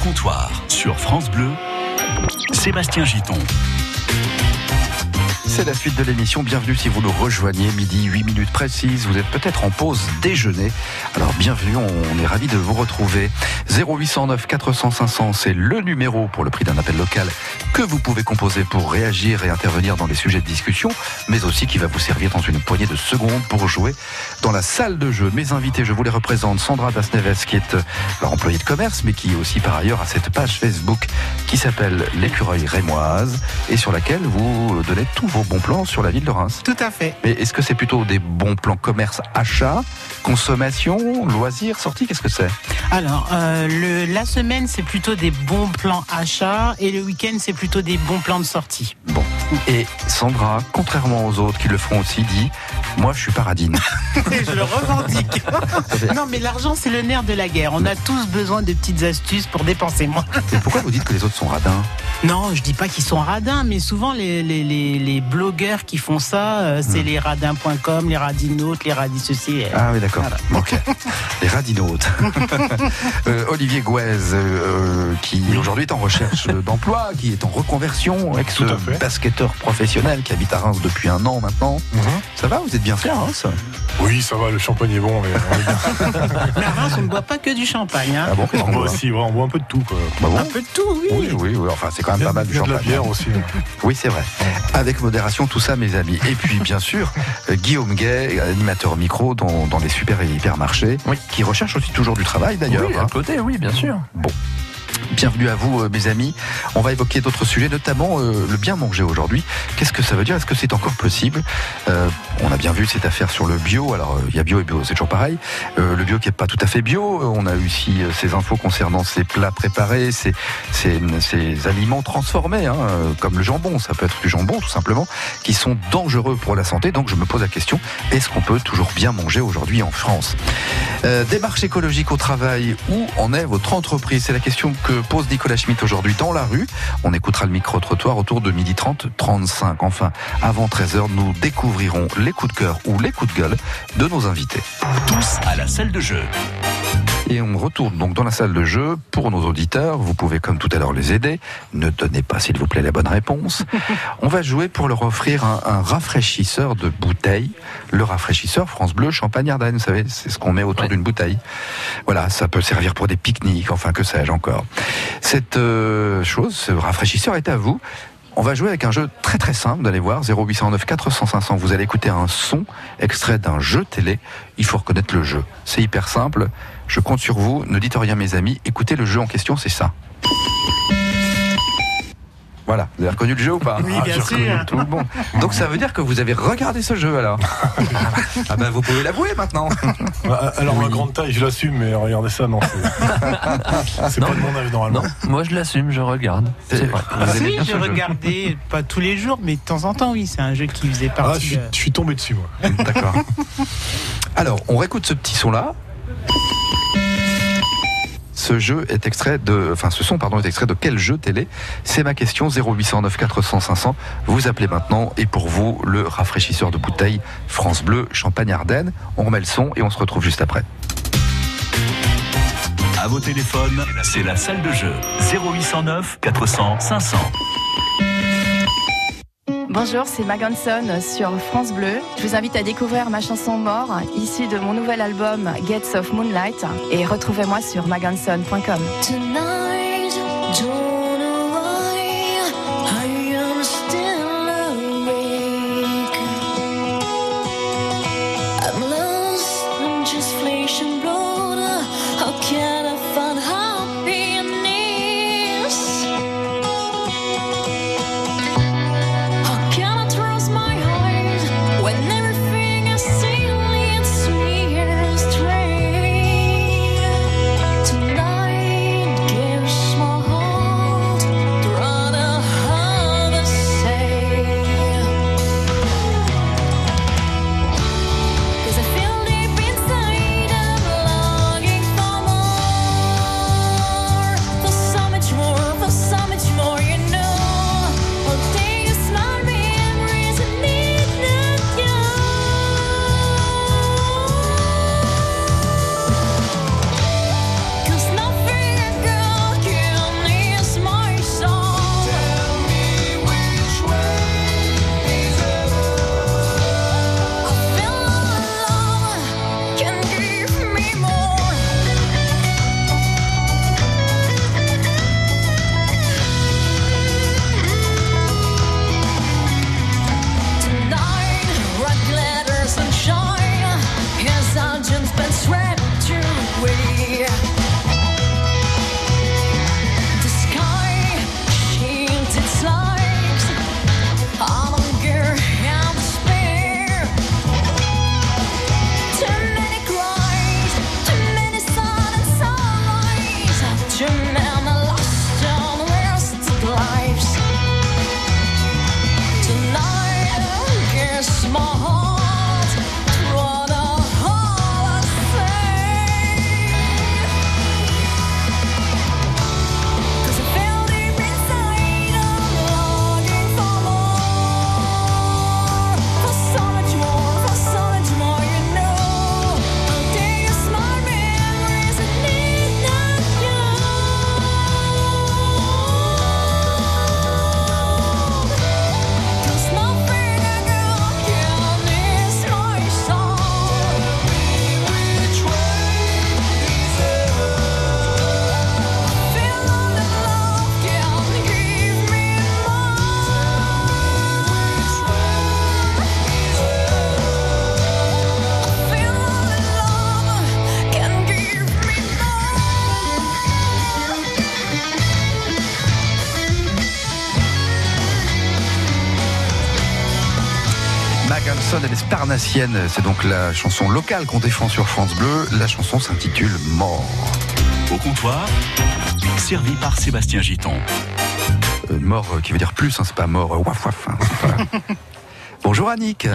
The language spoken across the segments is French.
comptoir sur France Bleu, Sébastien Giton. C'est la suite de l'émission. Bienvenue si vous nous rejoignez. Midi, 8 minutes précises. Vous êtes peut-être en pause déjeuner. Alors bienvenue, on est ravis de vous retrouver. 0809 400 500, c'est le numéro pour le prix d'un appel local que vous pouvez composer pour réagir et intervenir dans les sujets de discussion, mais aussi qui va vous servir dans une poignée de secondes pour jouer dans la salle de jeu. Mes invités, je vous les représente. Sandra Dasneves, qui est leur employée de commerce, mais qui aussi par ailleurs a cette page Facebook qui s'appelle l'écureuil rémoise et sur laquelle vous donnez tous vos bons plans sur la ville de Reims. Tout à fait. Mais est-ce que c'est plutôt des bons plans commerce, achat, consommation, loisirs, sortie Qu'est-ce que c'est? Alors, euh, le, la semaine, c'est plutôt des bons plans achats et le week-end, c'est plutôt des bons plans de sortie. Bon. Et Sandra, contrairement aux autres qui le feront aussi, dit Moi, je suis paradine. je le revendique. non, mais l'argent, c'est le nerf de la guerre. On a tous besoin de petites astuces pour dépenser moins. Et pourquoi vous dites que les autres sont radins? Non, je dis pas qu'ils sont radins, mais souvent les, les, les, les blogueurs qui font ça, euh, c'est les radins.com, les radinautes, les radis ceci. Ah oui, d'accord. Ok. les radinautes. Euh, Olivier Gouez, euh, qui aujourd'hui est en recherche d'emploi, qui est en reconversion, ex-basketteur professionnel qui habite à Reims depuis un an maintenant. Ça va Vous êtes bien fait à Reims Oui, ça va, le champagne est bon. Mais, Mais à Reims, on ne boit pas que du champagne. Hein. Ah bon on boit aussi, ouais, on boit un peu de tout. Quoi. Bah bon Un peu de tout, oui. oui, oui, oui. Enfin, c'est quand même pas mal du a de champagne. la bière aussi. Oui, c'est vrai. Avec tout ça, mes amis. Et puis, bien sûr, euh, Guillaume Gay, animateur micro dans, dans les super et hypermarchés, qui recherche aussi toujours du travail d'ailleurs. Oui, hein. à côté, oui, bien sûr. Bon. Bienvenue à vous, euh, mes amis. On va évoquer d'autres sujets, notamment euh, le bien manger aujourd'hui. Qu'est-ce que ça veut dire? Est-ce que c'est encore possible? Euh, On a bien vu cette affaire sur le bio. Alors, il y a bio et bio, c'est toujours pareil. Le bio qui est pas tout à fait bio. On a eu aussi ces infos concernant ces plats préparés, ces, aliments transformés, hein, comme le jambon. Ça peut être du jambon, tout simplement, qui sont dangereux pour la santé. Donc, je me pose la question est-ce qu'on peut toujours bien manger aujourd'hui en France? Démarche écologique au travail, où en est votre entreprise? C'est la question que pose Nicolas Schmitt aujourd'hui dans la rue. On écoutera le micro-trottoir autour de 12h30, 35. Enfin, avant 13h, nous découvrirons les coups de cœur ou les coups de gueule de nos invités. Tous à la salle de jeu. Et on retourne donc dans la salle de jeu pour nos auditeurs. Vous pouvez comme tout à l'heure les aider. Ne donnez pas s'il vous plaît la bonne réponse. on va jouer pour leur offrir un, un rafraîchisseur de bouteille. Le rafraîchisseur France Bleu Champagne Ardenne, vous savez, c'est ce qu'on met autour Ouais. d'une bouteille. Voilà, ça peut servir pour des pique-niques, enfin que sais-je encore. Cette euh, chose, ce rafraîchisseur est à vous. On va jouer avec un jeu très très simple, vous allez voir, 0809 400 500. Vous allez écouter un son extrait d'un jeu télé. Il faut reconnaître le jeu. C'est hyper simple. Je compte sur vous. Ne dites rien, mes amis. Écoutez le jeu en question, c'est ça. Voilà, vous avez reconnu le jeu ou pas Oui, bien j'ai sûr. Tout bon. Donc ça veut dire que vous avez regardé ce jeu alors Ah ben vous pouvez l'avouer maintenant. Ah, Alors, ma grande taille, je l'assume, mais regardez ça, non. C'est c'est pas de mon âge, normalement. Non, moi je l'assume, je regarde. C'est vrai. Vous aimez Oui, bien je regardais, pas tous les jours, mais de temps en temps, oui, c'est un jeu qui faisait Ah, je partie suis, de... je suis tombé dessus, moi. D'accord. Alors, on réécoute ce petit son-là. Ce jeu est extrait de, enfin, ce son, pardon, est extrait de quel jeu télé? C'est ma question. 0809 400 500. Vous appelez maintenant et pour vous le rafraîchisseur de bouteille France Bleu Champagne Ardenne. On remet le son et on se retrouve juste après. À vos téléphones, c'est la salle de jeu. 0809 400 500. Bonjour, c'est Maganson sur France Bleu. Je vous invite à découvrir ma chanson Mort, issue de mon nouvel album Gates of Moonlight. Et retrouvez-moi sur maganson.com. emotion C'est donc la chanson locale qu'on défend sur France Bleu. La chanson s'intitule Mort. Au comptoir, servi par Sébastien Giton. Euh, mort euh, qui veut dire plus, hein, c'est pas mort, euh, waf waf. hein, pas- Bonjour Annick.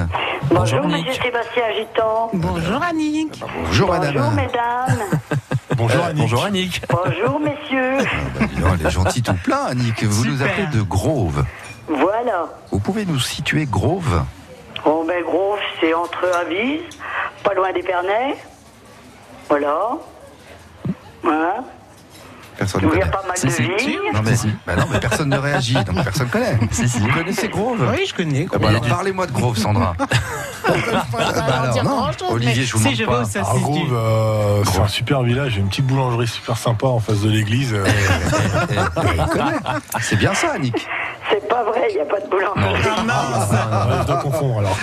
Bonjour, Annick. monsieur Sébastien Giton. Bonjour Annick. Bonjour madame. Bonjour, mesdames. Bonjour Euh, Annick. Bonjour Annick. Bonjour, messieurs. Ah, bah, elle est gentille tout plein Annick. Vous nous appelez de Grove. Voilà. Vous pouvez nous situer Grove Bon, ben, gros, c'est entre Avise, pas loin d'Épernay. Voilà. Hein Personne ne Il y a connaît. pas mal Si, de si. vignes. Non mais, bah non, mais personne ne réagit, donc personne connaît. Si, si. Vous connaissez Grove Oui, je connais. Ah bah alors, Parlez-moi de Grove, Sandra. Bah alors, non. Olivier, je vous si demande je pas. Grove, euh, c'est un super village, il y a une petite boulangerie super sympa en face de l'église. euh, Eh, eh, il connaît. C'est bien ça, Annick. C'est pas vrai, il n'y a pas de boulangerie. Ah, mince. ouais, je dois confondre alors.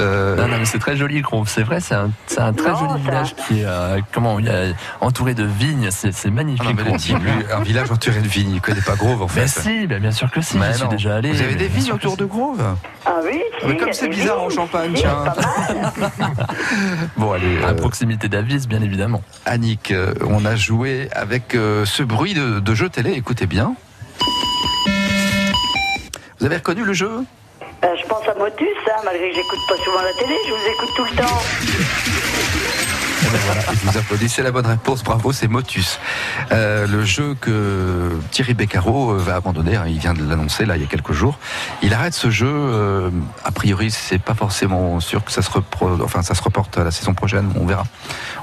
Euh, Non, non, mais c'est très joli, Grove. C'est vrai, c'est un, c'est un très Non, joli ça- village qui est, euh, comment, il est entouré de vignes. C'est, c'est ah magnifique. non, mais le lui, un village entouré de vignes, il connaît pas Grove en fait. Mais si, bah, bien sûr que si. Mais J'y suis non. déjà allé. Vous avez des vignes autour de Grove? Ah oui, si, Mais comme c'est bizarre vignes. en Champagne, Si, tiens. Bon, allez, À euh, proximité d'Avis, bien évidemment. Annick, euh, on a joué avec euh, ce bruit de, de jeu télé, écoutez bien. Vous avez reconnu le jeu? Euh, je pense à Motus, hein, malgré que j'écoute pas souvent la télé, je vous écoute tout le temps. Ben voilà, et vous applaudissez la bonne réponse, bravo, c'est Motus. Euh, le jeu que Thierry Beccaro euh, va abandonner, hein, il vient de l'annoncer là il y a quelques jours. Il arrête ce jeu, euh, a priori c'est pas forcément sûr que ça se, repro- enfin, ça se reporte à la saison prochaine, on verra.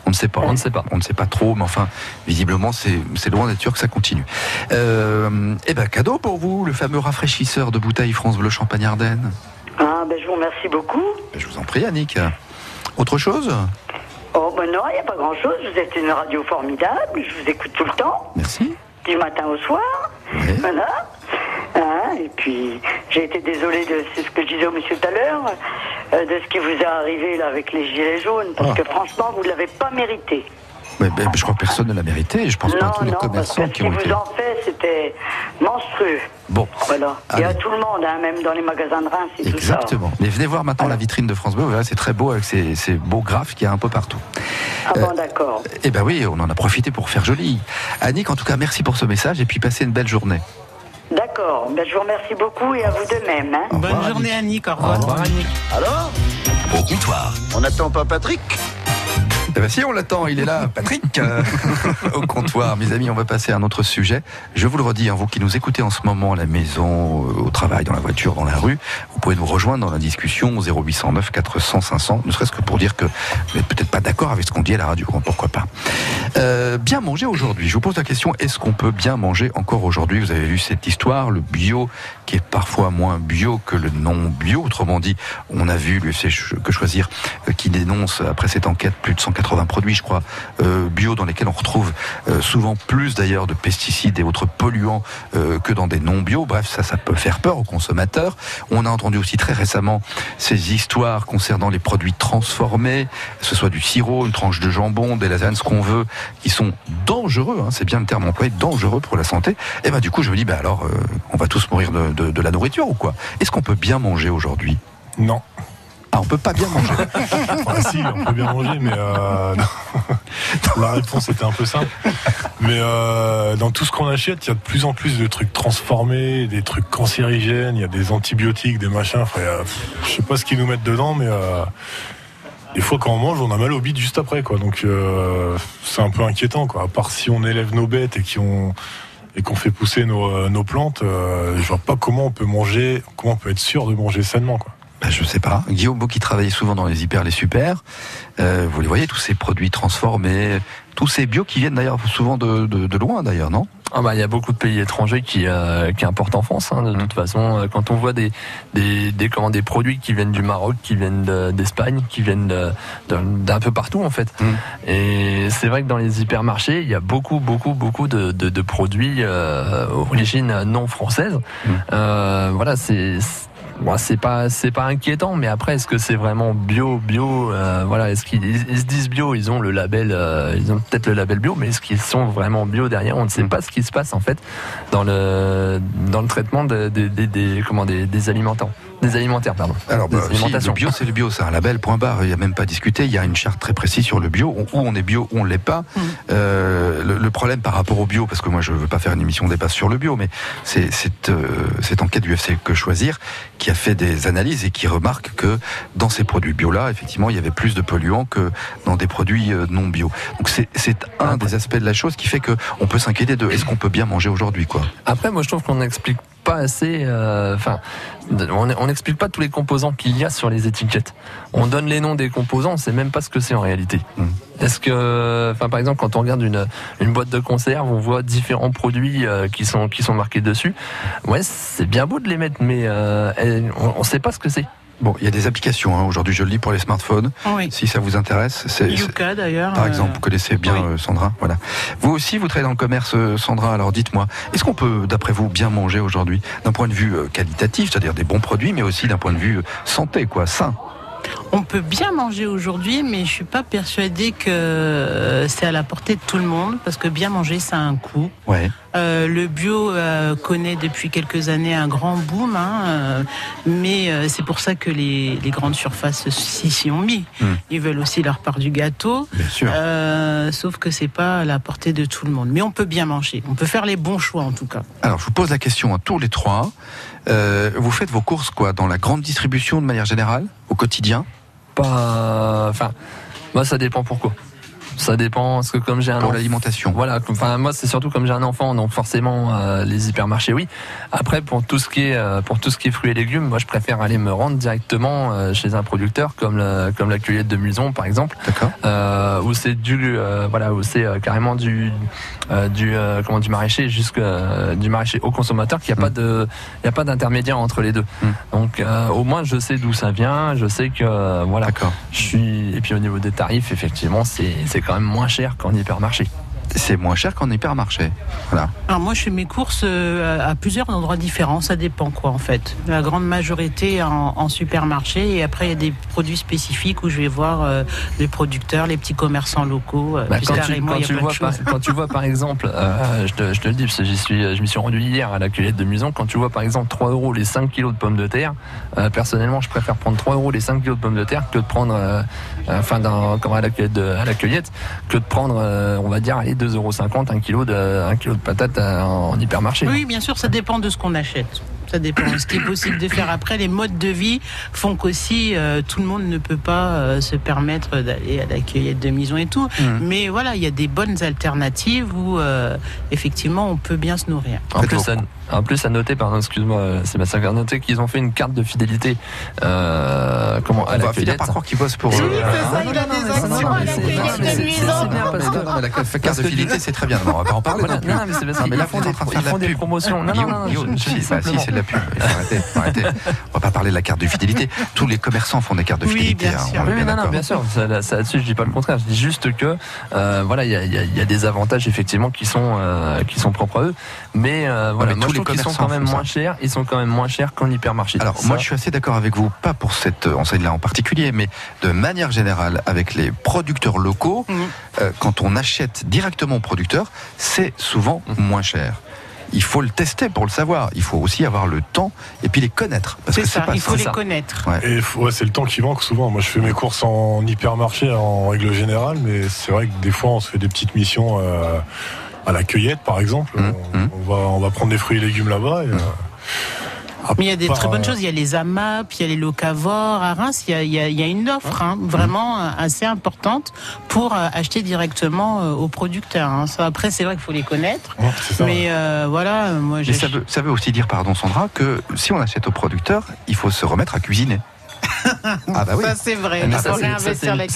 On ne sait pas. On ne sait pas. On ne sait pas trop, mais enfin, visiblement c'est loin d'être sûr que ça continue. Euh, eh ben cadeau pour vous, le fameux rafraîchisseur de bouteille France Bleu Champagne Ardenne. Ah, ben, je vous remercie beaucoup. Je vous en prie Annick. Autre chose? Oh, ben non, il n'y a pas grand-chose. Vous êtes une radio formidable, je vous écoute tout le temps, Merci. du matin au soir. Ouais. Voilà. Hein, et puis, j'ai été désolée de c'est ce que je disais au monsieur tout à l'heure, euh, de ce qui vous est arrivé là avec les gilets jaunes, parce Ah. que franchement, vous ne l'avez pas mérité. Ouais, ben, je crois que personne ne l'a mérité je pense pas à tous les non, parce commerçants qui qu'ils ont vous été. en fait, c'était monstrueux. Bon, Voilà. Et à Allez. tout le monde, hein, même dans les magasins de Reims et tout ça. exactement. Mais venez voir maintenant la vitrine de France Bleu, voilà, c'est très beau avec ces, ces beaux graphes qu'il y a un peu partout. Ah bon, d'accord. Eh ben oui, on en a profité pour faire joli. Annick, en tout cas, merci pour ce message et puis passez une belle journée. D'accord. Ben, je vous remercie beaucoup et à vous de même. Hein. Bonne revoir, journée Annick, au Au revoir. revoir, Annick. Alors? Au comptoir, On n'attend pas Patrick? Eh ben si, on l'attend, il est là, Patrick, euh, au comptoir. Mes amis, on va passer à un autre sujet. Je vous le redis, hein, vous qui nous écoutez en ce moment à la maison, euh, au travail, dans la voiture, dans la rue, vous pouvez nous rejoindre dans la discussion au 0809 400 500, ne serait-ce que pour dire que vous n'êtes peut-être pas d'accord avec ce qu'on dit à la radio, hein, pourquoi pas. Euh, bien manger aujourd'hui. Je vous pose la question, est-ce qu'on peut bien manger encore aujourd'hui? Vous avez vu cette histoire, le bio qui est parfois moins bio que le non bio. Autrement dit, on a vu l'UFC que choisir euh, qui dénonce après cette enquête plus de 180 produits, je crois, euh, bio dans lesquels on retrouve euh, souvent plus d'ailleurs de pesticides et autres polluants euh, que dans des non bio. Bref, ça, ça peut faire peur aux consommateurs. On a entendu aussi très récemment ces histoires concernant les produits transformés, que ce soit du sirop, une tranche de jambon, des lasagnes, ce qu'on veut, qui sont dangereux. hein, c'est bien le terme employé, dangereux pour la santé. Et ben du coup, je me dis, bah alors, on va tous mourir de la nourriture ou quoi? Est-ce qu'on peut bien manger aujourd'hui? Non. Ah, on peut pas bien manger. Si, on peut bien manger, mais euh, la réponse était un peu simple. Mais euh, dans tout ce qu'on achète, il y a de plus en plus de trucs transformés, des trucs cancérigènes, il y a des antibiotiques, des machins. Enfin, je sais pas ce qu'ils nous mettent dedans, mais euh, des fois quand on mange, on a mal au bide juste après, quoi. Donc euh, c'est un peu inquiétant, quoi. À part si on élève nos bêtes et qu'on et qu'on fait pousser nos, nos plantes, je vois pas comment on peut manger, comment on peut être sûr de manger sainement, quoi. Ben, je sais pas. Guillaume, vous qui travaillez souvent dans les hyper, les super, euh, vous les voyez, tous ces produits transformés, tous ces bio qui viennent d'ailleurs souvent de, de, de loin d'ailleurs, non? Ah bah, il y a beaucoup de pays étrangers qui, euh, qui importent en France. hein, de toute façon, Euh, quand on voit des, des, des, comment, des produits qui viennent du Maroc, qui viennent de- d'Espagne, qui viennent d'un peu partout en fait. Mm. Et c'est vrai que dans les hypermarchés, il y a beaucoup, beaucoup, beaucoup de, de, de produits euh, origine non française. Mm. Euh, voilà, c'est Bon, c'est pas c'est pas inquiétant, mais après est-ce que c'est vraiment bio bio euh, Voilà, est-ce qu'ils ils- se disent bio Ils ont le label, euh, ils ont peut-être le label bio, mais est-ce qu'ils sont vraiment bio derrière? On ne sait pas ce qui se passe en fait dans le dans le traitement de- de- de- des comment des, des aliments des alimentaires, pardon. Alors, Des bah, si, le bio, c'est le bio, c'est un label, point barre. Il n'y a même pas à discuter. Il y a une charte très précise sur le bio, où on est bio, où on ne l'est pas. Mm. Euh, le, le problème par rapport au bio, parce que moi je ne veux pas faire une émission débat sur le bio, mais c'est cette, euh, cette enquête du FC Que Choisir qui a fait des analyses et qui remarque que dans ces produits bio-là, effectivement, il y avait plus de polluants que dans des produits euh, non bio. Donc c'est c'est un des aspects de la chose qui fait que on peut s'inquiéter de est-ce qu'on peut bien manger aujourd'hui, quoi? Après, moi, je trouve qu'on n'explique pas assez. euh, Enfin, on on n'explique pas tous les composants qu'il y a sur les étiquettes. On donne les noms des composants, on sait même pas ce que c'est en réalité. Mm. Est-ce que, enfin, par exemple, quand on regarde une, une boîte de conserve, on voit différents produits euh, qui sont qui sont marqués dessus. Ouais, c'est bien beau de les mettre, mais euh, on, on sait pas ce que c'est. Bon, il y a des applications. hein. Aujourd'hui, je le lis pour les smartphones. Oui. Si ça vous intéresse, c'est Yuka d'ailleurs. Par euh, exemple, vous connaissez bien oui. euh, Sandra, voilà. Vous aussi, vous travaillez dans le commerce, euh, Sandra. Alors, dites-moi, est-ce qu'on peut, d'après vous, bien manger aujourd'hui, d'un point de vue qualitatif, c'est-à-dire des bons produits, mais aussi d'un point de vue santé, quoi, sain On peut bien manger aujourd'hui, mais je suis pas persuadée que euh, c'est à la portée de tout le monde, parce que bien manger, ça a un coût. Ouais. Euh, le bio euh, connaît depuis quelques années un grand boom, hein, euh, mais c'est pour ça que les, les grandes surfaces s'y ont mis. Mm. Ils veulent aussi leur part du gâteau, Bien sûr. sauf que c'est pas à la portée de tout le monde. Mais on peut bien manger, on peut faire les bons choix en tout cas. Alors, je vous pose la question à tous les trois. Vous faites vos courses, quoi, dans la grande distribution de manière générale, au quotidien? Pas, enfin, moi, ça dépend pourquoi. Ça dépend, parce que comme j'ai un pour l'alimentation Voilà, enfin moi c'est surtout comme j'ai un enfant, donc forcément euh, les hypermarchés oui. Après pour tout ce qui est euh, pour tout ce qui est fruits et légumes, moi je préfère aller me rendre directement euh, chez un producteur comme le, comme la cueillette de Muson par exemple, D'accord euh, où c'est du euh, voilà où c'est euh, carrément du euh, du euh, comment du maraîcher jusque euh, du maraîcher au consommateur, qu'il n'y a pas de il y a pas d'intermédiaire entre les deux. Mm. Donc euh, au moins je sais d'où ça vient, je sais que euh, voilà. D'accord. Je suis et puis au niveau des tarifs effectivement c'est c'est quand même moins cher qu'en hypermarché. C'est moins cher qu'en hypermarché. Voilà. Alors moi, je fais mes courses euh, à plusieurs endroits différents. Ça dépend quoi en fait. La grande majorité en, en supermarché et après il y a des produits spécifiques où je vais voir euh, les producteurs, les petits commerçants locaux. euh, Bah, quand, tu, quand vois par, choses. quand tu vois par exemple, euh, je, te, je te le dis parce que j'y suis, je m'y suis rendu hier à la cueillette de Muson. Quand tu vois par exemple 3 euros les 5 kilos de pommes de terre, euh, personnellement, je préfère prendre 3 euros les 5 kilos de pommes de terre que de prendre, enfin, dans, comme à la cueillette, de, à la cueillette, que de prendre, on va dire, allez, 2,50 euros un kilo de, un kilo de patates euh, en hypermarché. Oui, bien sûr, ça dépend de ce qu'on achète. Ça dépend. Ce qui est possible de faire après, les modes de vie font qu'aussi euh, tout le monde ne peut pas euh, se permettre d'aller à la cueillette de maison et tout. Mhm. Mais voilà, il y a des bonnes alternatives où euh, effectivement on peut bien se nourrir. En plus, en plus, à noter, pardon, excuse-moi, euh, Sébastien, à noter qu'ils ont fait une carte de fidélité, euh, comment, à On la va finir par croire qu'ils bossent pour. Oui, c'est ça, il a des non, actions non, à mais la c'est- cueillette non, mais de c'est- nuisance. c'est bien parce que- Non, non, mais la carte de fidélité, c'est très bien. Non, on va pas en parler Voilà, non mais c'est parce Non, mais là, des, ils font des promotions. Non, non, non, si, bah, si, c'est de la pub. Arrêter. On va pas parler de la carte de fidélité. Tous les commerçants font des cartes de Oui, fidélité. bien hein, Oui, bien non, non, bien sûr. Là-dessus, je dis pas le contraire. Je dis juste que, euh, voilà, il y a, il y a- il y a des avantages effectivement qui sont euh, qui sont propres à eux, mais euh, voilà, mais moi tous je les qu'ils sont commerçants quand même moins chers. Ils sont quand même moins chers qu'en hypermarché. Alors, Ça, moi, je suis assez d'accord avec vous, pas pour cette enseigne-là en particulier, mais de manière générale, avec les producteurs locaux, Mhm. euh, quand on achète directement au producteur, c'est souvent Mhm. moins cher. Il faut le tester pour le savoir. Il faut aussi avoir le temps et puis les connaître. Parce C'est que c'est ça, pas il faut les ça. connaître. Ouais. Et ouais, c'est le temps qui manque souvent. Moi, je fais mes courses en hypermarché en règle générale, mais c'est vrai que des fois, on se fait des petites missions euh, à la cueillette, par exemple. Mmh, on, mmh. on va, on va prendre des fruits et légumes là-bas. et, euh, Mais il y a des très bonnes euh, choses. Il y a les AMAP, il y a les locavores. À Reims, il y a, il y a- il y a une offre hein, vraiment euh, assez importante pour acheter directement aux producteurs. hein. Ça, après, c'est vrai qu'il faut les connaître. ouais, c'est ça, Mais euh, voilà, moi, Mais ça veut, ça veut aussi dire, pardon Sandra, que si on achète au producteur, il faut se remettre à cuisiner. Ah bah oui. Ça, c'est vrai. Mais ça,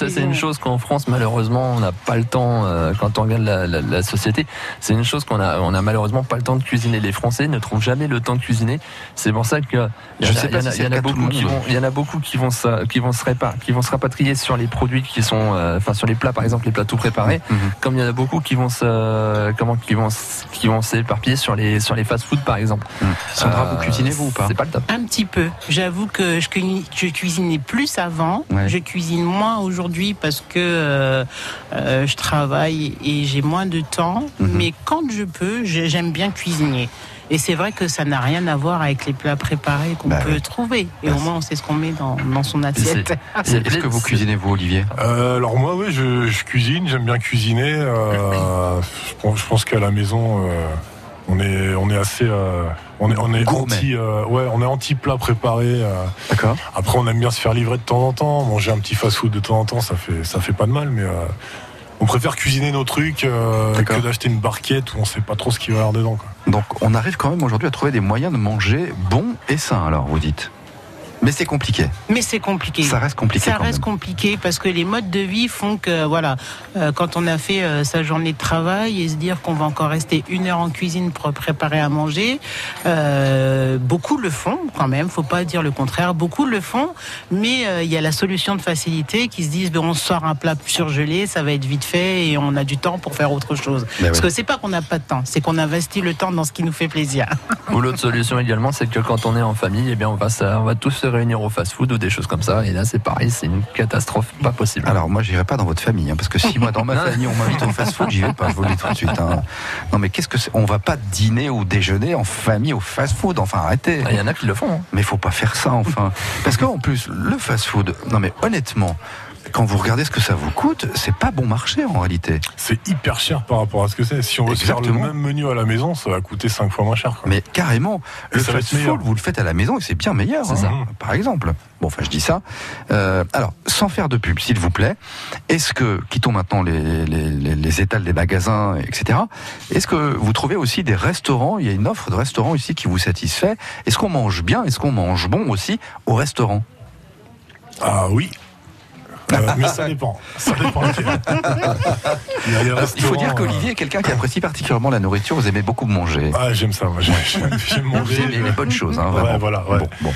c'est- une- chose qu'en France, malheureusement, on n'a pas le temps, euh, quand on regarde la, la- la société, c'est une chose qu'on a, on a malheureusement pas le temps de cuisiner. Les Français ne trouvent jamais le temps de cuisiner. C'est pour ça que Je en a- sais pas il y en a- beaucoup qui vont, il y en a beaucoup qui vont se, qui vont se qui vont se rapatrier sur les produits qui sont, euh, enfin, sur les plats, par exemple, les plats tout préparés. Mhm. Comme il y en a beaucoup qui vont se, comment, qui vont, qui vont s'éparpiller sur les, sur les fast-food, par exemple. Mhm. Sandra, Euh, vous cuisinez vous ou pas C'est pas le top. Un petit peu. J'avoue que je cuisine cuisinais plus avant. Ouais. Je cuisine moins aujourd'hui parce que euh, euh, je travaille et j'ai moins de temps. Mhm. Mais quand je peux, j'ai- j'aime bien cuisiner. Et c'est vrai que ça n'a rien à voir avec les plats préparés qu'on Bah peut oui. trouver. Et au moins, on sait ce qu'on met dans, dans son assiette. Est-ce que vous cuisinez vous, Olivier? Euh, alors moi, oui, je, je cuisine, j'aime bien cuisiner. euh, je pense, je pense qu'à la maison, euh, on est, on est assez, euh, on est, on est Gourmet. anti, euh, ouais, on est anti plat préparé. euh. D'accord. Après, on aime bien se faire livrer de temps en temps, manger un petit fast-food de temps en temps, ça fait, ça fait pas de mal, mais euh, on préfère cuisiner nos trucs euh, D'accord. que d'acheter une barquette où on sait pas trop ce qu'il va y avoir dedans. Quoi. Donc on arrive quand même aujourd'hui à trouver des moyens de manger bon et sain, alors vous dites. Mais c'est compliqué. Mais c'est compliqué. Ça reste compliqué Ça quand reste même. compliqué parce que les modes de vie font que, voilà, euh, quand on a fait euh, sa journée de travail et se dire qu'on va encore rester une heure en cuisine pour préparer à manger, euh, beaucoup le font quand même, faut pas dire le contraire, beaucoup le font, mais euh, il y a la solution de facilité qui se disent, ben, on sort un plat surgelé, ça va être vite fait et on a du temps pour faire autre chose. Ben Parce oui. que c'est pas qu'on n'a pas de temps, c'est qu'on investit le temps dans ce qui nous fait plaisir. Ou l'autre solution également, c'est que quand on est en famille, eh bien, on va, se- on va tous se réunir au fast-food ou des choses comme ça. Et là, c'est pareil, c'est une catastrophe pas possible. Alors moi j'irai pas dans votre famille, hein, parce que si moi dans ma famille on m'invite au fast-food, j'y vais pas, je vous le dis tout de suite. hein. Non mais qu'est-ce que c'est? On va pas dîner ou déjeuner en famille au fast-food, enfin arrêtez. Il y en a qui le font. hein. Mais faut pas faire ça enfin. Parce qu'en plus, le fast-food, non mais honnêtement, quand vous regardez ce que ça vous coûte, c'est pas bon marché en réalité. C'est hyper cher par rapport à ce que c'est. Si on veut se faire le même menu à la maison, ça va coûter 5 fois moins cher. Quoi. Mais carrément, le va être fast-food, vous le faites à la maison et c'est bien meilleur, C'est hein, ça. par exemple. Bon, enfin, je dis ça. Euh, alors, sans faire de pub, s'il vous plaît, est-ce que, quittons maintenant les, les, les, les étals des magasins, etc., est-ce que vous trouvez aussi des restaurants, il y a une offre de restaurants ici qui vous satisfait Est-ce qu'on mange bien Est-ce qu'on mange bon aussi au restaurant? Ah oui. Euh, mais ça dépend. Ça dépend lequel. Il, faut dire euh, qu'Olivier est quelqu'un qui apprécie particulièrement la nourriture, vous aimez beaucoup manger. Ah, j'aime ça, moi. J'aime, j'aime Vous manger. aimez les bonnes choses, hein, Ouais, voilà, ouais. Bon, bon.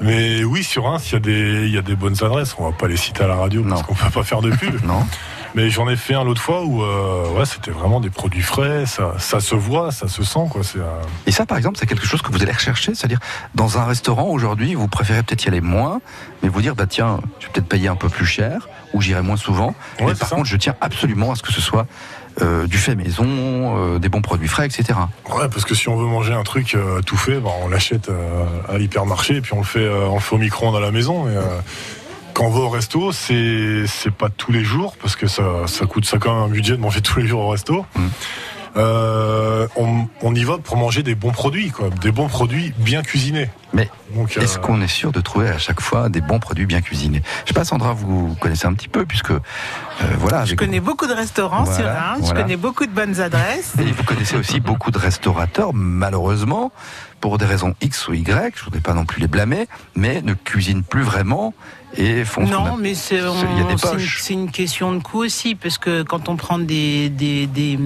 Mais oui, sur Reims, il y, a des- il y a des bonnes adresses. On va pas les citer à la radio parce qu'on peut pas faire de pub. Non Mais j'en ai fait un l'autre fois où euh, ouais, c'était vraiment des produits frais. Ça, ça se voit, ça se sent. Quoi. Euh, Et ça, par exemple, c'est quelque chose que vous allez rechercher, c'est-à-dire dans un restaurant aujourd'hui, vous préférez peut-être y aller moins, mais vous dire bah tiens, je vais peut-être payer un peu plus cher ou j'irai moins souvent. Ouais, mais par ça. contre, je tiens absolument à ce que ce soit euh, du fait maison, euh, des bons produits frais, etc. Ouais, parce que si on veut manger un truc euh, tout fait, bah, on l'achète à l'hypermarché et puis on le fait, on le fait au micro-ondes à la maison. Quand on va au resto, c'est c'est pas tous les jours parce que ça, ça coûte ça quand même un budget de manger tous les jours au resto. Mm. Euh, on, on y va pour manger des bons produits, quoi, des bons produits bien cuisinés. Mais Donc, est-ce euh, qu'on est sûr de trouver à chaque fois des bons produits bien cuisinés? Je sais pas, Sandra, vous connaissez un petit peu puisque euh, voilà. Je connais beaucoup de restaurants Voilà, sur Reims, voilà. je connais beaucoup de bonnes adresses. Et vous connaissez aussi beaucoup de restaurateurs, malheureusement, pour des raisons X ou Y, je voudrais pas non plus les blâmer, mais ne cuisinent plus vraiment et font Non, a- mais c'est une, question de coût aussi, parce que quand on prend des, des, des,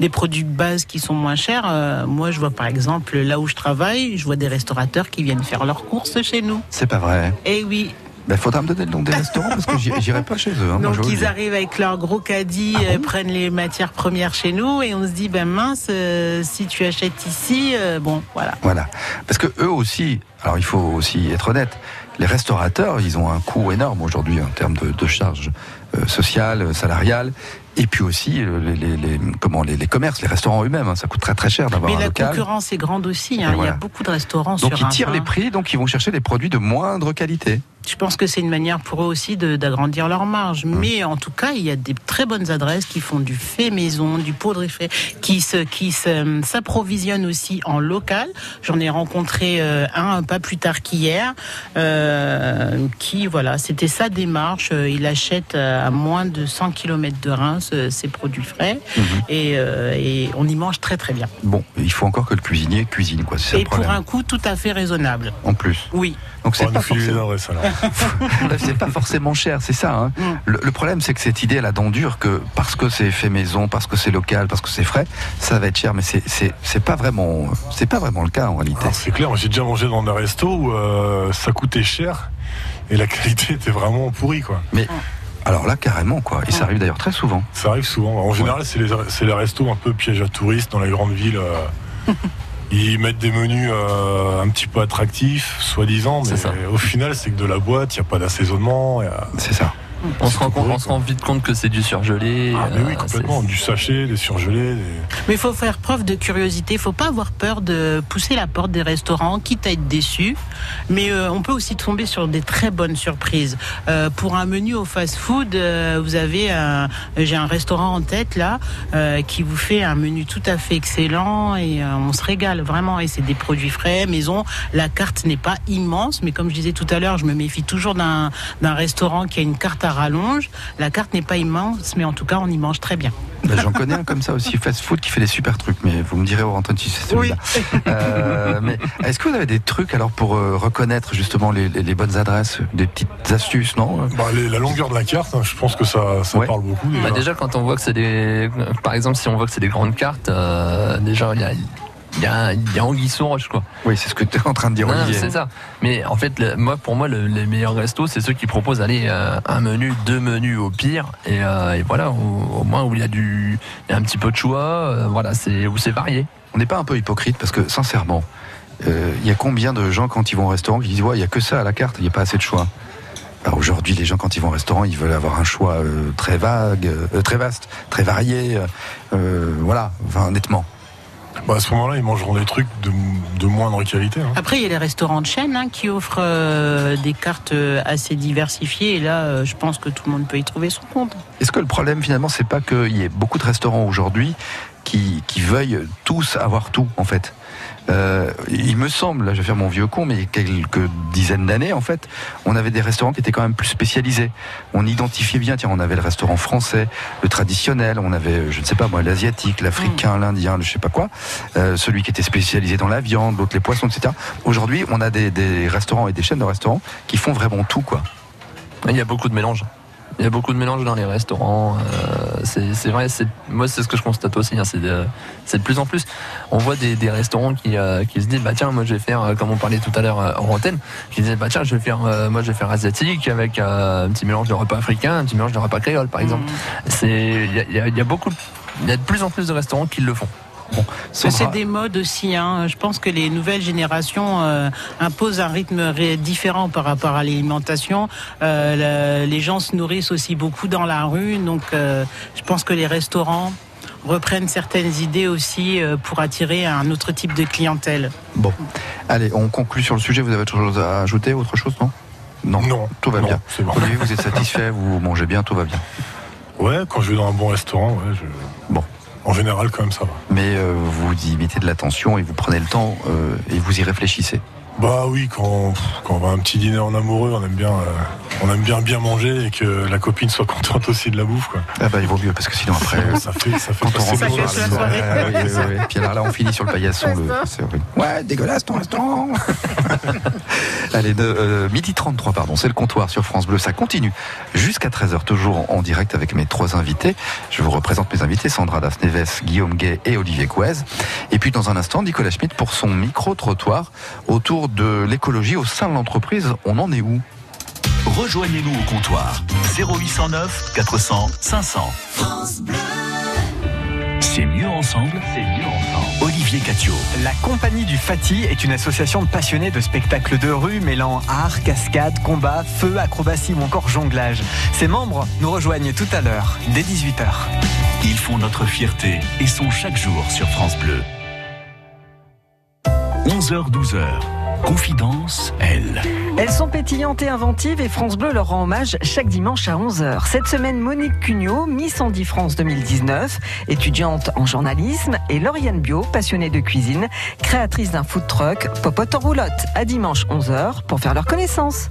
des produits de base qui sont moins chers, euh, moi je vois par exemple là où je travaille, je vois des restaurateurs qui viennent faire leurs courses chez nous. C'est pas vrai. Eh oui, Il faudra me donner le nom des restaurants parce que j'irai pas chez eux. hein, donc ils arrivent avec leur gros caddie, Ah euh, bon prennent les matières premières chez nous et on se dit, ben mince, euh, si tu achètes ici, euh, bon voilà. Voilà. Parce que eux aussi, alors il faut aussi être honnête, les restaurateurs, ils ont un coût énorme aujourd'hui en termes de, de charges euh, sociales, salariales, et puis aussi euh, les, les- les- comment, les, les commerces, les restaurants eux-mêmes. hein, ça coûte très très cher d'avoir Mais un la local. concurrence est grande aussi, hein, il y a beaucoup de restaurants Donc sur ils un tirent les prix, donc ils vont chercher des produits de moindre qualité. Je pense que c'est une manière pour eux aussi d'agrandir leur marge. Mmh. Mais en tout cas, il y a des très bonnes adresses qui font du fait maison, du poudre fait, qui se, qui se- s'approvisionnent aussi en local. J'en ai rencontré euh, un pas plus tard qu'hier, euh, qui voilà, c'était sa démarche. Il achète euh, à moins de 100 km de Reims ses produits frais Mmh. et, euh, et on y mange très très bien. Bon, il faut encore que le cuisinier cuisine, quoi. Et pour un coût tout à fait raisonnable. En plus. Oui. Donc on c'est pas forcément. Alors. c'est pas forcément cher, c'est ça. hein. Mm. Le, le problème, c'est que cette idée, elle a dent dure que parce que c'est fait maison, parce que c'est local, parce que c'est frais, ça va être cher. Mais c'est pas vraiment c'est pas vraiment le cas en réalité. Alors, c'est clair, moi, j'ai déjà mangé dans des restos où euh, ça coûtait cher et la qualité était vraiment pourrie. Quoi. Alors là, carrément quoi. Et ça arrive d'ailleurs très souvent. Ça arrive souvent. En général, c'est les, c'est les restos un peu pièges à touristes dans les grandes villes. euh, Ils mettent des menus euh, un petit peu attractifs, soi-disant, mais ça. au final, c'est que de la boîte, il n'y a pas d'assaisonnement. a- C'est ça. On se, rend tout compte- pourri, on se rend vite compte que c'est du surgelé. Ah, mais oui, euh, complètement. Du sachet, des surgelés. des- Mais il faut faire preuve de curiosité. Il faut pas avoir peur de pousser la porte des restaurants, quitte à être déçu. Mais euh, on peut aussi tomber sur des très bonnes surprises. Euh, pour un menu au fast-food, euh, vous avez un, j'ai un restaurant en tête là euh, qui vous fait un menu tout à fait excellent et euh, on se régale vraiment. Et c'est des produits frais, maison. La carte n'est pas immense, mais comme je disais tout à l'heure, je me méfie toujours d'un d'un restaurant qui a une carte à rallonge. La carte n'est pas immense, mais en tout cas, on y mange très bien. Bah, J'en connais un comme ça aussi, fast food, qui fait des super trucs. Mais vous me direz, Antoine, si c'est celui-là. Euh, mais est-ce que vous avez des trucs alors pour euh, reconnaître justement les, les- les bonnes adresses, des petites astuces, non Bah, les- la longueur de la carte, hein, je pense que ça, ça Ouais. parle beaucoup. Déjà. Bah déjà quand on voit que c'est des par exemple si on voit que c'est des grandes cartes euh, déjà il y a il y a, il y a Anguille sous roche quoi. Oui, c'est ce que tu es en train de dire, Non, Olivier. c'est ça. Mais en fait le- moi pour moi le- les meilleurs restos c'est ceux qui proposent aller euh, un menu, deux menus au pire et, euh, et voilà au, au moins où il y a du il y a un petit peu de choix euh, voilà c'est où c'est varié. On n'est pas un peu hypocrite parce que sincèrement, il y a combien de gens quand ils vont au restaurant qui disent ouais, il y a que ça à la carte, il n'y a pas assez de choix? Alors aujourd'hui, les gens quand ils vont au restaurant, ils veulent avoir un choix euh, très vague, euh, très vaste, très varié. euh, voilà, enfin, honnêtement. Bah, à ce moment-là, ils mangeront des trucs de, de moindre qualité. hein. Après, il y a les restaurants de chaîne hein, qui offrent euh, des cartes euh, assez diversifiées. Et là, euh, je pense que tout le monde peut y trouver son compte. Est-ce que le problème finalement, c'est pas qu'il y ait beaucoup de restaurants aujourd'hui qui, qui veuillent tous avoir tout en fait? Euh, Il me semble, là je vais faire mon vieux con, mais il y a quelques dizaines d'années en fait, on avait des restaurants qui étaient quand même plus spécialisés. On identifiait bien, tiens, on avait le restaurant français, le traditionnel, on avait, je ne sais pas moi, l'asiatique, l'africain, l'indien, le je sais pas quoi, euh, celui qui était spécialisé dans la viande, l'autre les poissons, etc. Aujourd'hui, on a des, des restaurants et des chaînes de restaurants qui font vraiment tout quoi. Il y a beaucoup de mélange. Il y a beaucoup de mélange dans les restaurants. euh, c'est vrai, moi c'est ce que je constate aussi. hein, c'est de, c'est de plus en plus. On voit des, des restaurants qui, euh, qui se disent bah tiens moi je vais faire euh, comme on parlait tout à l'heure euh, en antenne, qui disaient bah tiens je vais faire euh, moi je vais faire asiatique avec euh, un petit mélange de repas africain, un petit mélange de repas créole par exemple. C'est il y a, il y a- il y a beaucoup, il y a de plus en plus de restaurants qui le font. C'est Sandra- des modes aussi. Hein. Je pense que les nouvelles générations euh, imposent un rythme différent par rapport à l'alimentation. Euh, les gens se nourrissent aussi beaucoup dans la rue. Donc, euh, je pense que les restaurants reprennent certaines idées aussi euh, pour attirer un autre type de clientèle. Bon, allez, on conclut sur le sujet. Vous avez autre chose à ajouter, autre chose, non? Non, Non, tout va non, bien. c'est bon. Olivier, vous êtes satisfait, vous mangez bien, tout va bien? Ouais, quand je vais dans un bon restaurant, ouais, je... Bon. En général, quand même, ça va. Mais euh, vous y mettez de l'attention et vous prenez le temps euh, et vous y réfléchissez. Bah oui, quand, quand on va à un petit dîner en amoureux, on aime bien, euh, on aime bien bien manger et que la copine soit contente aussi de la bouffe, quoi. Ah bah il vaut mieux parce que sinon après. euh, ça fait, ça fait Quand on rentre la soirée. ouais, oui. Puis alors là, on finit sur le paillasson. le- C'est horrible. Ouais, dégueulasse ton restaurant. Allez, de, euh, midi 33, pardon, c'est le comptoir sur France Bleu. Ça continue jusqu'à 13h, toujours en direct avec mes trois invités. Je vous représente mes invités Sandra Dasneves, Guillaume Gay et Olivier Couez. Et puis dans un instant, Nicolas Schmitt pour son micro-trottoir autour de l'écologie au sein de l'entreprise. On en est où? Rejoignez-nous au comptoir 0809 400 500. C'est mieux ensemble, c'est mieux ensemble. Olivier Catio. La Compagnie du Fati est une association de passionnés de spectacles de rue mêlant art, cascade, combat, feu, acrobatie ou encore jonglage. Ses membres nous rejoignent tout à l'heure, dès 18h. Ils font notre fierté et sont chaque jour sur France Bleu. 11h-12h. Confidence, elle. Elles sont pétillantes et inventives et France Bleu leur rend hommage chaque dimanche à 11h. Cette semaine, Monique Cugnot, Miss Andy France 2019, étudiante en journalisme, et Lauriane Bio, passionnée de cuisine, créatrice d'un food truck, popote en roulotte, à dimanche 11h pour faire leur connaissance.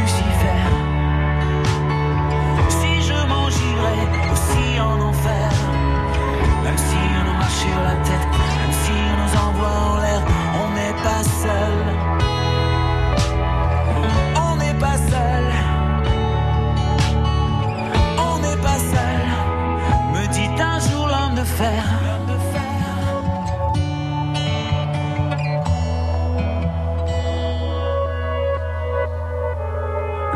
Lucifer. Si je m'en girais aussi en enfer, même si on nous marche sur la tête, même si on nous envoie en l'air, on n'est pas seul. On n'est pas seul. On n'est pas seul. Me dit un jour l'homme de fer.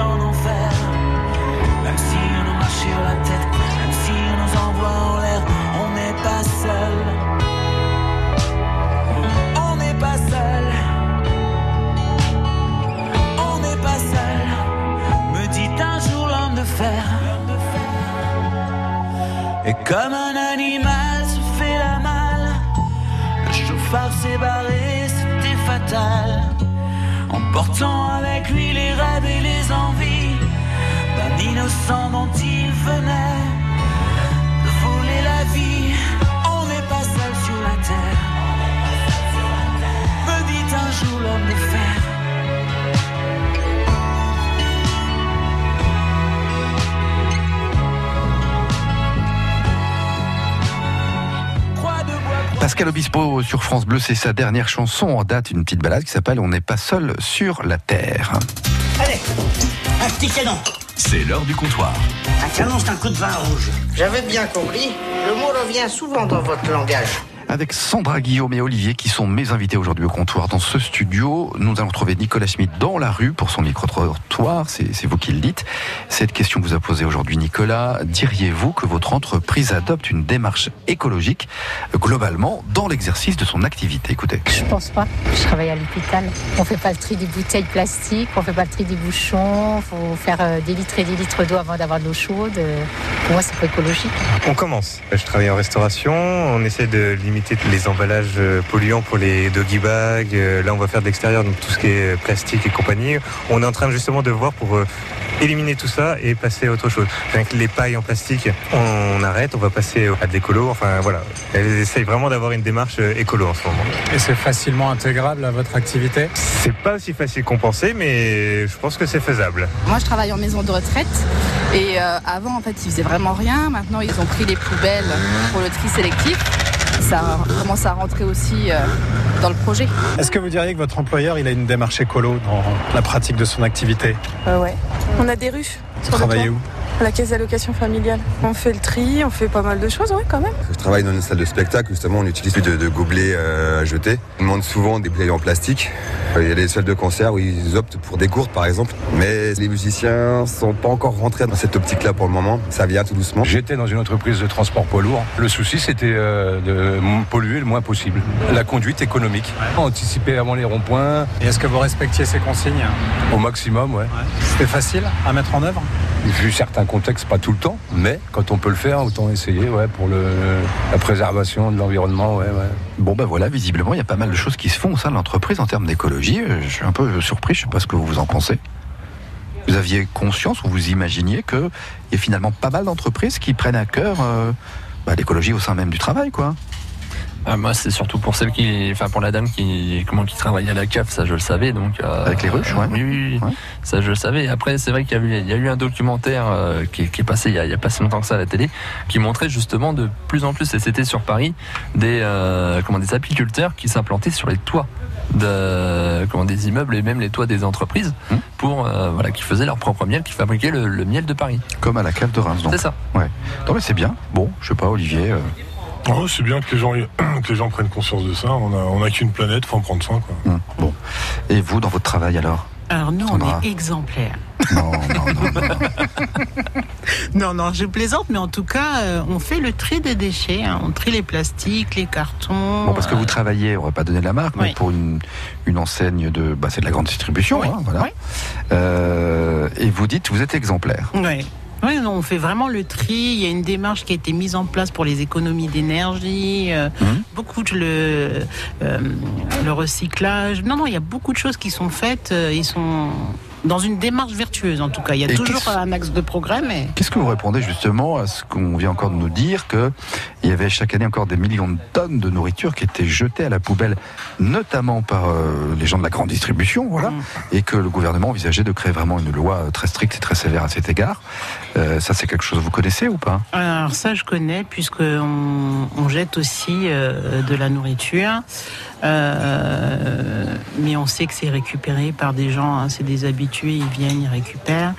En enfer, même si on nous marche sur la tête, même si on nous envoie en l'air, on n'est pas seul. On n'est pas seul. On n'est pas seul. Me dit un jour l'homme de fer. Et comme un animal se fait la malle. Le chauffard s'est barré, c'était fatal. Emportant avec lui les rêves et les envies d'un innocent dont il venait de voler la vie. On n'est pas seul sur la terre. Me dit un jour l'homme de fer. Pascal Obispo sur France Bleu, c'est sa dernière chanson en date, une petite balade qui s'appelle On n'est pas seul sur la terre. Allez, un petit canon. C'est l'heure du comptoir. Un canon, c'est un coup de vin rouge. J'avais bien compris. Le mot revient souvent dans votre langage. Avec Sandra Guillaume et Olivier qui sont mes invités aujourd'hui au comptoir dans ce studio. Nous allons trouver Nicolas Schmitt dans la rue pour son micro-trottoir. C'est vous qui le dites. Cette question vous a posée aujourd'hui Nicolas. Diriez-vous que votre entreprise adopte une démarche écologique globalement dans l'exercice de son activité? Écoutez. Je pense pas. Je travaille à l'hôpital. On fait pas le tri des bouteilles plastiques, on fait pas le tri des bouchons. Faut faire euh, des litres et des litres d'eau avant d'avoir de l'eau chaude. Euh, Pour moi, c'est pas écologique. On commence. Je travaille en restauration. On essaie de limiter les emballages euh, polluants pour les doggy bags. Euh, Là, on va faire de l'extérieur, donc tout ce qui est euh, plastique et compagnie. On est en train justement de voir pour éliminer tout ça et passer à autre chose. Les pailles en plastique, on arrête, on va passer à de l'écolo. Enfin, voilà. Elles essayent vraiment d'avoir une démarche écolo en ce moment. Et c'est facilement intégrable à votre activité? C'est pas aussi facile qu'on pensait, mais je pense que c'est faisable. Moi, je travaille en maison de retraite et euh, avant, en fait, ils faisaient vraiment rien. Maintenant, ils ont pris les poubelles pour le tri sélectif. Ça commence à rentrer aussi euh, dans le projet. Est-ce que vous diriez que votre employeur il a une démarche écolo dans la pratique de son activité? Euh, ouais. On a des rues. Vous sur le travaillez où? La caisse d'allocation familiale. On fait le tri, on fait pas mal de choses, ouais, quand même. Je travaille dans une salle de spectacle, justement, on utilise plus de, de gobelets euh, à jeter. On demande souvent des bouteilles en plastique. Euh, Il y a des salles de concert où ils optent pour des gourdes, par exemple. Mais les musiciens sont pas encore rentrés dans cette optique-là pour le moment. Ça vient tout doucement. J'étais dans une entreprise de transport poids lourd. Le souci, c'était euh, de polluer le moins possible. La conduite économique. Anticiper avant les ronds-points. Et est-ce que vous respectiez ces consignes? Au maximum, ouais. C'était facile à mettre en œuvre? Vu certains contextes, pas tout le temps, mais quand on peut le faire, autant essayer, ouais, pour la préservation de l'environnement, ouais. Bon ben voilà, visiblement il y a pas mal de choses qui se font au sein de l'entreprise en termes d'écologie. Euh, Je suis un peu surpris, je sais pas ce que vous en pensez. Vous aviez conscience ou vous imaginiez qu'il y a finalement pas mal d'entreprises qui prennent à cœur euh, bah, l'écologie au sein même du travail, quoi. Ah, moi, c'est surtout pour celle qui, enfin pour la dame qui, comment qui travaille à la CAF, ça je le savais. Donc euh, Avec les ruches, ouais. Oui, oui, oui. ça je le savais. Après, c'est vrai qu'il y, a eu- il y a eu un documentaire euh, qui, est- qui est passé il y, a, il y a pas si longtemps que ça à la télé, qui montrait justement de plus en plus, et c'était sur Paris, des euh, comment des apiculteurs qui s'implantaient sur les toits de comment des immeubles et même les toits des entreprises Mmh. pour voilà qui faisaient leur propre miel, qui fabriquaient le, le miel de Paris. Comme à la cave de Reims, donc. C'est ça. Ouais. Non mais c'est bien. Bon, je sais pas, Olivier. Euh, Ouais, c'est bien que les, gens, que les gens prennent conscience de ça. On a, on a qu'une planète, faut en prendre soin. Quoi. hum, Bon. Et vous, dans votre travail alors Alors nous, Sandra. on est exemplaires. Non, non, non, non. Non, non, je plaisante, mais en tout cas, euh, on fait le tri des déchets. hein. On trie les plastiques, les cartons. Bon, parce que euh, vous travaillez, on va pas donner la marque, mais pour une, une enseigne de, bah, c'est de la grande distribution, hein, voilà. Euh, et vous dites, vous êtes exemplaire. Oui. Oui, on fait vraiment le tri. Il y a une démarche qui a été mise en place pour les économies d'énergie, euh, Mhm. beaucoup de le, euh, le recyclage. Non, non, il y a beaucoup de choses qui sont faites. euh, Ils sont dans une démarche vertueuse, en tout cas. Il y a Et toujours un axe de progrès, mais Qu'est-ce que vous répondez justement à ce qu'on vient encore de nous dire que il y avait chaque année encore des millions de tonnes de nourriture qui étaient jetées à la poubelle, notamment par euh, les gens de la grande distribution, voilà, et que le gouvernement envisageait de créer vraiment une loi très stricte et très sévère à cet égard. Euh, ça, c'est quelque chose que vous connaissez ou pas? Alors ça, je connais, puisqu'on on jette aussi euh, de la nourriture. Euh, mais on sait que c'est récupéré par des gens, hein, c'est des habitués, ils viennent, ils récupèrent.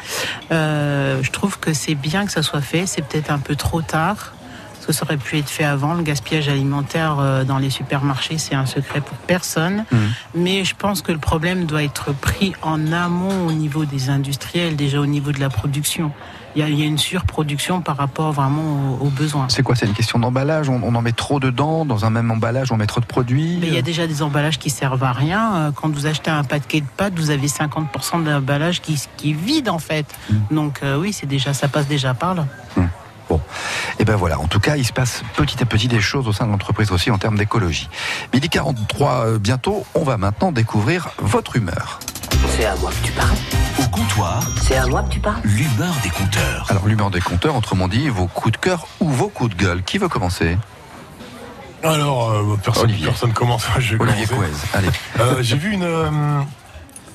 Je trouve que c'est bien que ça soit fait, c'est peut-être un peu trop tard. Parce que ça aurait pu être fait avant. Le gaspillage alimentaire dans les supermarchés, c'est un secret pour personne. Mais je pense que le problème doit être pris en amont au niveau des industriels, déjà au niveau de la production. Il y a, il y a une surproduction par rapport vraiment aux, aux besoins. C'est quoi C'est une question d'emballage on, on en met trop dedans Dans un même emballage, on met trop de produits Mais il y a déjà des emballages qui servent à rien. Euh, Quand vous achetez un paquet de pâtes, vous avez 50% d'emballage qui, qui est vide en fait. Donc euh, oui, c'est déjà, ça passe déjà par là. Et ben voilà, en tout cas, il se passe petit à petit des choses au sein de l'entreprise aussi en termes d'écologie. Midi 43 euh, bientôt, on va maintenant découvrir votre humeur. C'est à moi que tu parles. Au comptoir, C'est à moi que tu parles. l'humeur des compteurs. Alors l'humeur des compteurs, autrement dit, vos coups de cœur ou vos coups de gueule. Qui veut commencer? Alors, euh, personne, personne commence. Je vais Olivier. Couez, allez. Euh, J'ai vu une, euh,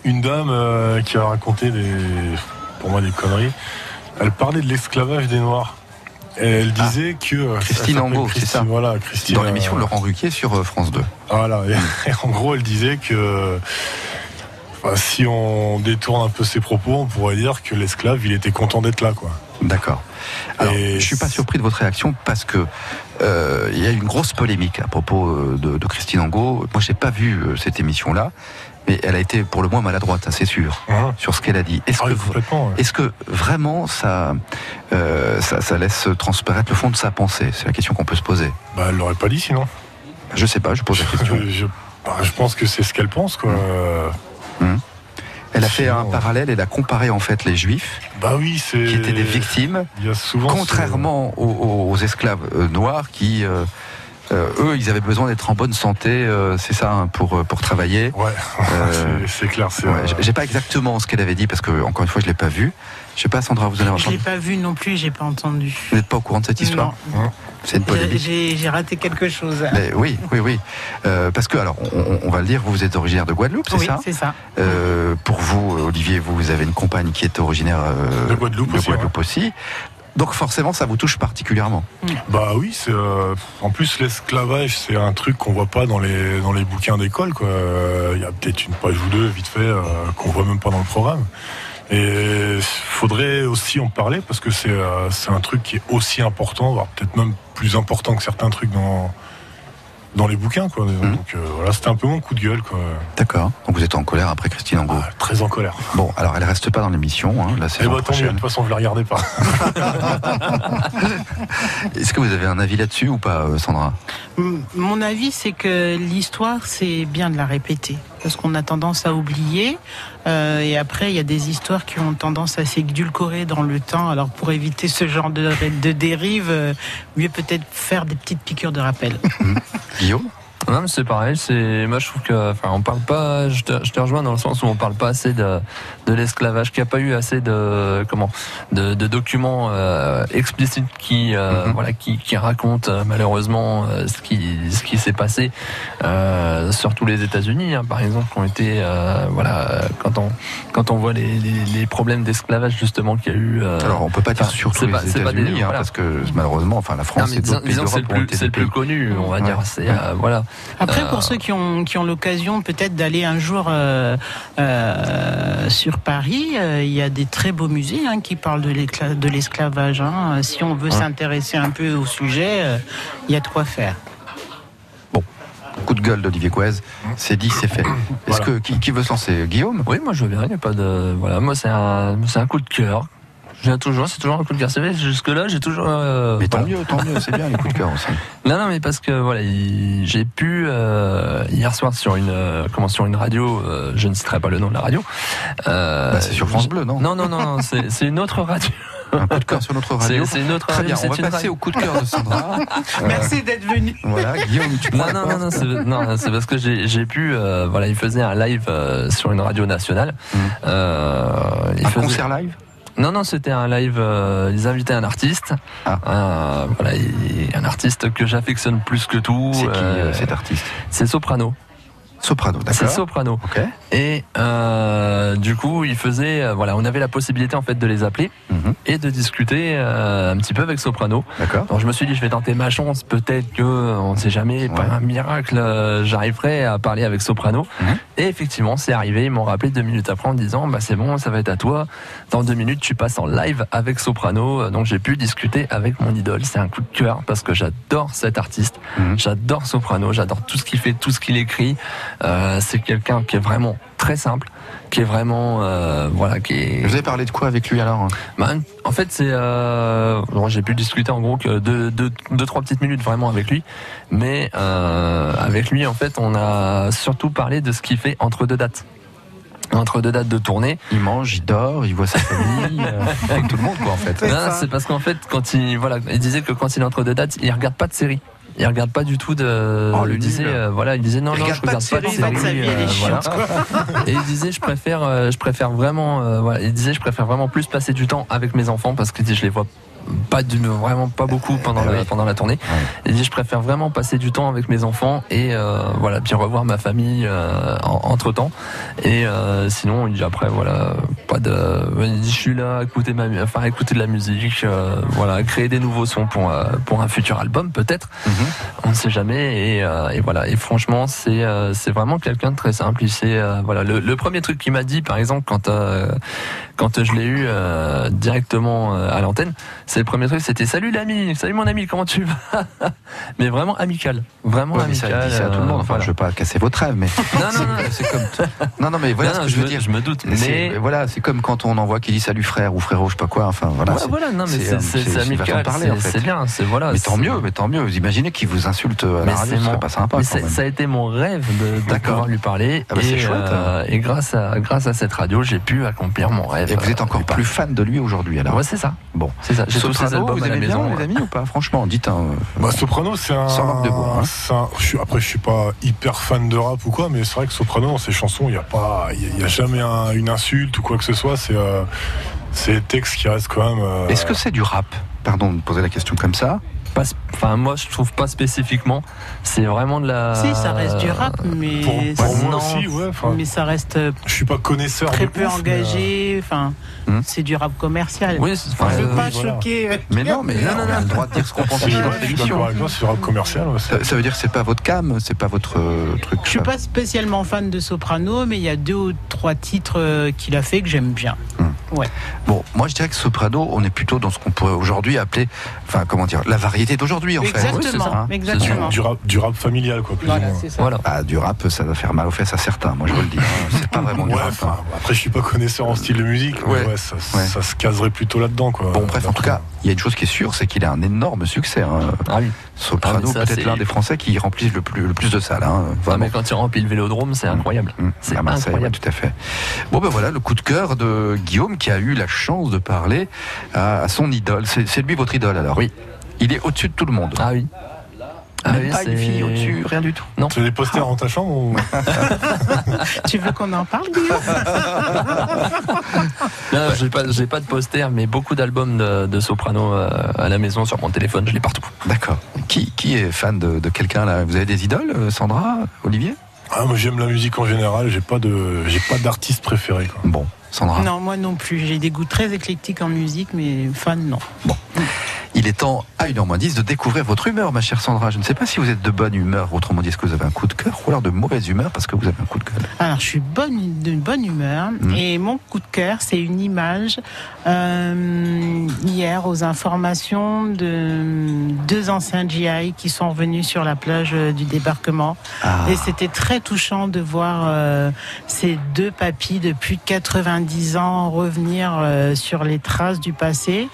une dame euh, qui a raconté des, pour moi des conneries. Elle parlait de l'esclavage des Noirs. Et elle disait que. Ah. Christine Angot, c'est Christine, ça Voilà, Christine. Dans l'émission euh, Laurent Ruquier sur France 2. Voilà, et, en gros, elle disait que si on détourne un peu ses propos, on pourrait dire que l'esclave, il était content d'être là, quoi. D'accord. Alors, je suis pas surpris de votre réaction parce que euh, il y a une grosse polémique à propos euh, de, de Christine Angot. Moi, j'ai pas vu euh, cette émission-là, mais elle a été pour le moins maladroite, hein, c'est sûr, sur ce qu'elle a dit. Est-ce Ah que, ouais. est-ce que vraiment ça, euh, ça, ça laisse transparaître le fond de sa pensée? C'est la question qu'on peut se poser. Bah, elle l'aurait pas dit sinon. Je sais pas, je pose la question. je, bah, je pense que c'est ce qu'elle pense, quoi. Hum. Elle a fait un parallèle, elle a comparé en fait les juifs, Bah oui, qui étaient des victimes, ce- contrairement aux, aux- esclaves euh, noirs qui, euh, euh, eux, ils avaient besoin d'être en bonne santé, euh, c'est ça, hein, pour, euh, pour travailler. Ouais, Euh, c'est clair. c'est, ouais, euh, J'ai pas exactement ce qu'elle avait dit parce que, encore une fois, je l'ai pas vu. Je sais pas, Sandra, vous allez Je l'ai pas vu non plus, j'ai pas entendu. Vous n'êtes pas au courant de cette histoire Hein C'est une J'ai- polémique. J'ai raté quelque chose. Mais oui, oui, oui. Euh, parce que, alors, on, on va le dire, vous êtes originaire de Guadeloupe, c'est Oui, ça c'est ça. Euh, pour vous, Olivier, vous, vous avez une compagne qui est originaire euh, De Guadeloupe aussi, aussi. Donc forcément, ça vous touche particulièrement. Bah oui, c'est euh, en plus l'esclavage, c'est un truc qu'on voit pas dans les dans les bouquins d'école quoi. Euh, Il y a peut-être une page ou deux vite fait euh, qu'on voit même pas dans le programme. Et faudrait aussi en parler parce que c'est euh, c'est un truc qui est aussi important, voire peut-être même plus important que certains trucs dans dans les bouquins quoi. Mhm. Donc euh, voilà, c'était un peu mon coup de gueule quoi. D'accord. Donc vous êtes en colère après Christine Angot. très en colère. Bon, alors elle reste pas dans l'émission, hein, la Eh saison bah tant mieux, de toute façon je la regardais pas. Est-ce que vous avez un avis là-dessus ou pas, euh, Sandra? M- Mon avis, c'est que l'histoire, c'est bien de la répéter. Parce qu'on a tendance à oublier. Euh, et après, il y a des histoires qui ont tendance à s'édulcorer dans le temps. Alors pour éviter ce genre de, de dérive, euh, mieux peut-être faire des petites piqûres de rappel. Guillaume? Non, mais c'est pareil. C'est moi, je trouve que, enfin, on parle pas. Je te, je te rejoins dans le sens où on parle pas assez de, de l'esclavage, qu'il n'y a pas eu assez de comment, de, de documents euh, explicites qui, euh, voilà, qui, qui racontent euh, malheureusement euh, ce qui, ce qui s'est passé, euh, surtout les États-Unis, hein, par exemple, qui ont été, euh, voilà, quand on, quand on voit les, les, les problèmes d'esclavage justement qu'il y a eu. euh, Alors on peut pas dire surtout les États-Unis, hein, voilà. parce que malheureusement, enfin la Non, France mais et d'autres pays c'est d'Europe le ont plus, été c'est des le plus pays- connu, on va dire. C'est euh, voilà. Après, Euh, pour ceux qui ont, qui ont l'occasion peut-être d'aller un jour euh, euh, sur Paris, euh, il y a des très beaux musées hein, qui parlent de l'esclavage. hein. Si on veut s'intéresser un peu au sujet, euh, il y a de quoi faire. Coup de gueule d'Olivier Couez, c'est dit, c'est fait. Est-ce que qui, qui veut se lancer? Guillaume? Oui, moi je veux bien, il n'y a pas de. Voilà, moi c'est un, c'est un coup de cœur. Viens toujours, c'est toujours un coup de cœur. C'est vrai, jusque-là, j'ai toujours. euh, Mais tant voilà. mieux, tant mieux, c'est bien les coups de cœur aussi. Non, non, mais parce que voilà, il- j'ai pu euh, hier soir sur une euh, comment sur une radio, euh, je ne citerai pas le nom de la radio. Euh, Bah, c'est sur France Bleu, non Non, non, non, non, c'est c'est une autre radio. Un coup de cœur sur notre radio. C'est c'est une autre Très radio. bien, on c'est va une passer radio. au coup de cœur de Sandra. Merci d'être venu. Voilà, Guillaume, tu Non, non, non, non, c'est, non, c'est parce que j'ai, j'ai pu, euh, voilà, il faisait un live euh, sur une radio nationale. Euh, il Mmh. Un faisait- concert live Non, non, c'était un live. euh, ils invitaient un artiste. Ah. Euh, voilà, il- un artiste que j'affectionne plus que tout. C'est qui euh, cet artiste? C'est Soprano. Soprano, C'est d'accord. Soprano. Ok. Et euh, du coup, il faisait, euh, voilà, on avait la possibilité en fait de les appeler Mhm. et de discuter euh, un petit peu avec Soprano. D'accord. Donc je me suis dit, je vais tenter ma chance. Peut-être que, on ne sait jamais, par un miracle, j'arriverai à parler avec Soprano. Mhm. Et effectivement, c'est arrivé. Ils m'ont rappelé deux minutes après en me disant, bah c'est bon, ça va être à toi. Dans deux minutes, tu passes en live avec Soprano. Donc j'ai pu discuter avec mon idole. C'est un coup de cœur parce que j'adore cet artiste. Mhm. J'adore Soprano. J'adore tout ce qu'il fait, tout ce qu'il écrit. Euh, c'est quelqu'un qui est vraiment très simple, qui est vraiment, euh, voilà, qui est. Vous avez parlé de quoi avec lui alors Bah, en fait, c'est. Euh, bon, j'ai pu discuter en gros que deux, deux, deux, trois petites minutes vraiment avec lui. Mais euh, avec lui, en fait, on a surtout parlé de ce qu'il fait entre deux dates. Entre deux dates de tournée. Il mange, il dort, il voit sa famille, euh, comme tout le monde quoi en fait. C'est parce qu'en fait, quand il, voilà, il disait que quand il est entre deux dates, il regarde pas de série. Il regarde pas du tout de. Oh, le il disait, euh, voilà, il disait non, Il non, je regarde pas de série, euh, voilà. Et il disait, je préfère, euh, je préfère vraiment, voilà, il disait, je préfère vraiment plus passer du temps avec mes enfants parce qu'il dit, je les vois pas du, vraiment pas beaucoup pendant Eh la, oui. pendant la tournée. Il dit, je préfère vraiment passer du temps avec mes enfants et euh, voilà, puis revoir ma famille entre temps. Et euh, sinon, il dit après, voilà, pas de. Il dit, je suis là, à écouter ma, enfin, à écouter de la musique, euh, voilà, créer des nouveaux sons pour euh, pour un futur album peut-être. Mhm. On ne sait jamais et, euh, et voilà. Et franchement, c'est euh, c'est vraiment quelqu'un de très simple. Euh, voilà, le, le premier truc qu'il m'a dit, par exemple, quand euh, quand je l'ai eu euh, directement euh, à l'antenne, c'est le premier truc, c'était salut l'ami, salut mon ami, comment tu vas? Mais vraiment amical, vraiment Ouais, mais ça, amical. ça à tout le monde. euh, Enfin, voilà. je veux pas casser votre rêve, mais Non, non, non. c'est comme. Non, non, mais voilà Non, ce que je veux me- dire. Je me doute, C'est- mais voilà, c'est comme quand on envoie qui dit salut frère ou frérot, je sais pas quoi. Enfin voilà. Ouais, c'est- voilà, non, mais c'est- euh, c'est c'est amical, en c'est fait. c'est bien, c'est voilà. Mais tant c'est- mieux, mais tant mieux. Vous imaginez qu'il vous insulte à la radio, c'est ce serait pas sympa. c'est- ça a été mon rêve de, pouvoir lui parler. Ah bah, c'est et, chouette, euh, et grâce à, grâce à cette radio, j'ai pu accomplir mon rêve. Et vous êtes euh, encore plus fan de lui aujourd'hui alors. Ouais, c'est ça. Bon, C'est ça. J'ai tous ses Soprano, albums vous à la aimez bien, maison. les amis, ou pas Franchement, dites un. Bah, Soprano, c'est un. Sans marque de bois, hein. c'est un- je suis- après, je suis pas hyper fan de rap ou quoi, mais c'est vrai que Soprano, dans ses chansons, il n'y a pas, il y a- il y a, jamais un- une insulte ou quoi que ce soit. C'est, euh, c'est des textes qui restent quand même. euh, Est-ce que c'est du rap? Pardon de poser la question comme ça. Pas Enfin, moi, je trouve pas spécifiquement. C'est vraiment de la. Si, ça reste du rap, mais, Pour, pour moi non. aussi, ouais. mais ça reste euh, je suis pas connaisseur très de peu ouf, euh, engagé. Enfin, Hmm. c'est du rap commercial. Oui, enfin, ne euh, pas choquer. Mais non, mais Non, non, on a non. le droit de dire ce qu'on pense oui, ouais, dans cette émission. c'est rap commercial. ouais, Ça, ça veut dire que c'est pas votre cam, c'est pas votre euh, truc. Je suis pas spécialement fan de Soprano, mais il y a deux ou trois titres euh, qu'il a fait que j'aime bien. Bon, moi je dirais que Soprano, on est plutôt dans ce qu'on pourrait aujourd'hui appeler, enfin comment dire, la variété d'aujourd'hui en fait. Exactement, Oui, c'est ça, hein. exactement. Du rap, du rap familial, quoi, plus Voilà, ou moins. c'est ça. Voilà. Ah, du rap, ça va faire mal aux fesses à certains, moi je vous le dis. hein. C'est pas vraiment du Ouais, rap. enfin, après, je suis pas connaisseur en style de musique, mais Ouais. Ça, Ouais. ça se caserait plutôt là-dedans, quoi. Bon, bref, en tout cas, il y a une chose qui est sûre, c'est qu'il a un énorme succès. Hein. Ah oui. Soprano, Ah, peut-être c'est- l'un des Français qui remplissent le plus, le plus de salles. Hein, Ah, vraiment. mais quand il remplit le vélodrome, c'est incroyable. C'est à Marseille, incroyable. ouais, tout à fait. Bon, ben voilà, le coup de cœur de Guillaume qui a eu la chance de parler à, à son idole. C'est c'est lui votre idole alors Oui. Il est au-dessus de tout le monde. Ah oui. Ah Même oui, pas une fille au-dessus, rien du tout. Non. Tu as des posters dans ta chambre ou... Tu veux qu'on en parle, Guillaume? Non, j'ai pas, j'ai pas de poster, mais beaucoup d'albums de, de soprano euh, à la maison sur mon téléphone, je l'ai partout. D'accord. Qui, qui est fan de, de quelqu'un là? Vous avez des idoles, euh, Sandra, Olivier? Ah, moi, j'aime la musique en général, j'ai pas de, j'ai pas d'artiste préféré, quoi. Bon, Sandra? Non, moi non plus. J'ai des goûts très éclectiques en musique, mais fan, non. Il est temps, à 1h10, de découvrir votre humeur, ma chère Sandra. Je ne sais pas si vous êtes de bonne humeur, autrement dit, est-ce que vous avez un coup de cœur, ou alors de mauvaise humeur parce que vous avez un coup de cœur. Alors, je suis bonne, d'une bonne humeur. Mhm. Et mon coup de cœur, c'est une image euh, hier aux informations de deux anciens GI qui sont revenus sur la plage euh, du débarquement. Ah. Et c'était très touchant de voir euh, ces deux papis de plus de 90 ans revenir euh, sur les traces du passé.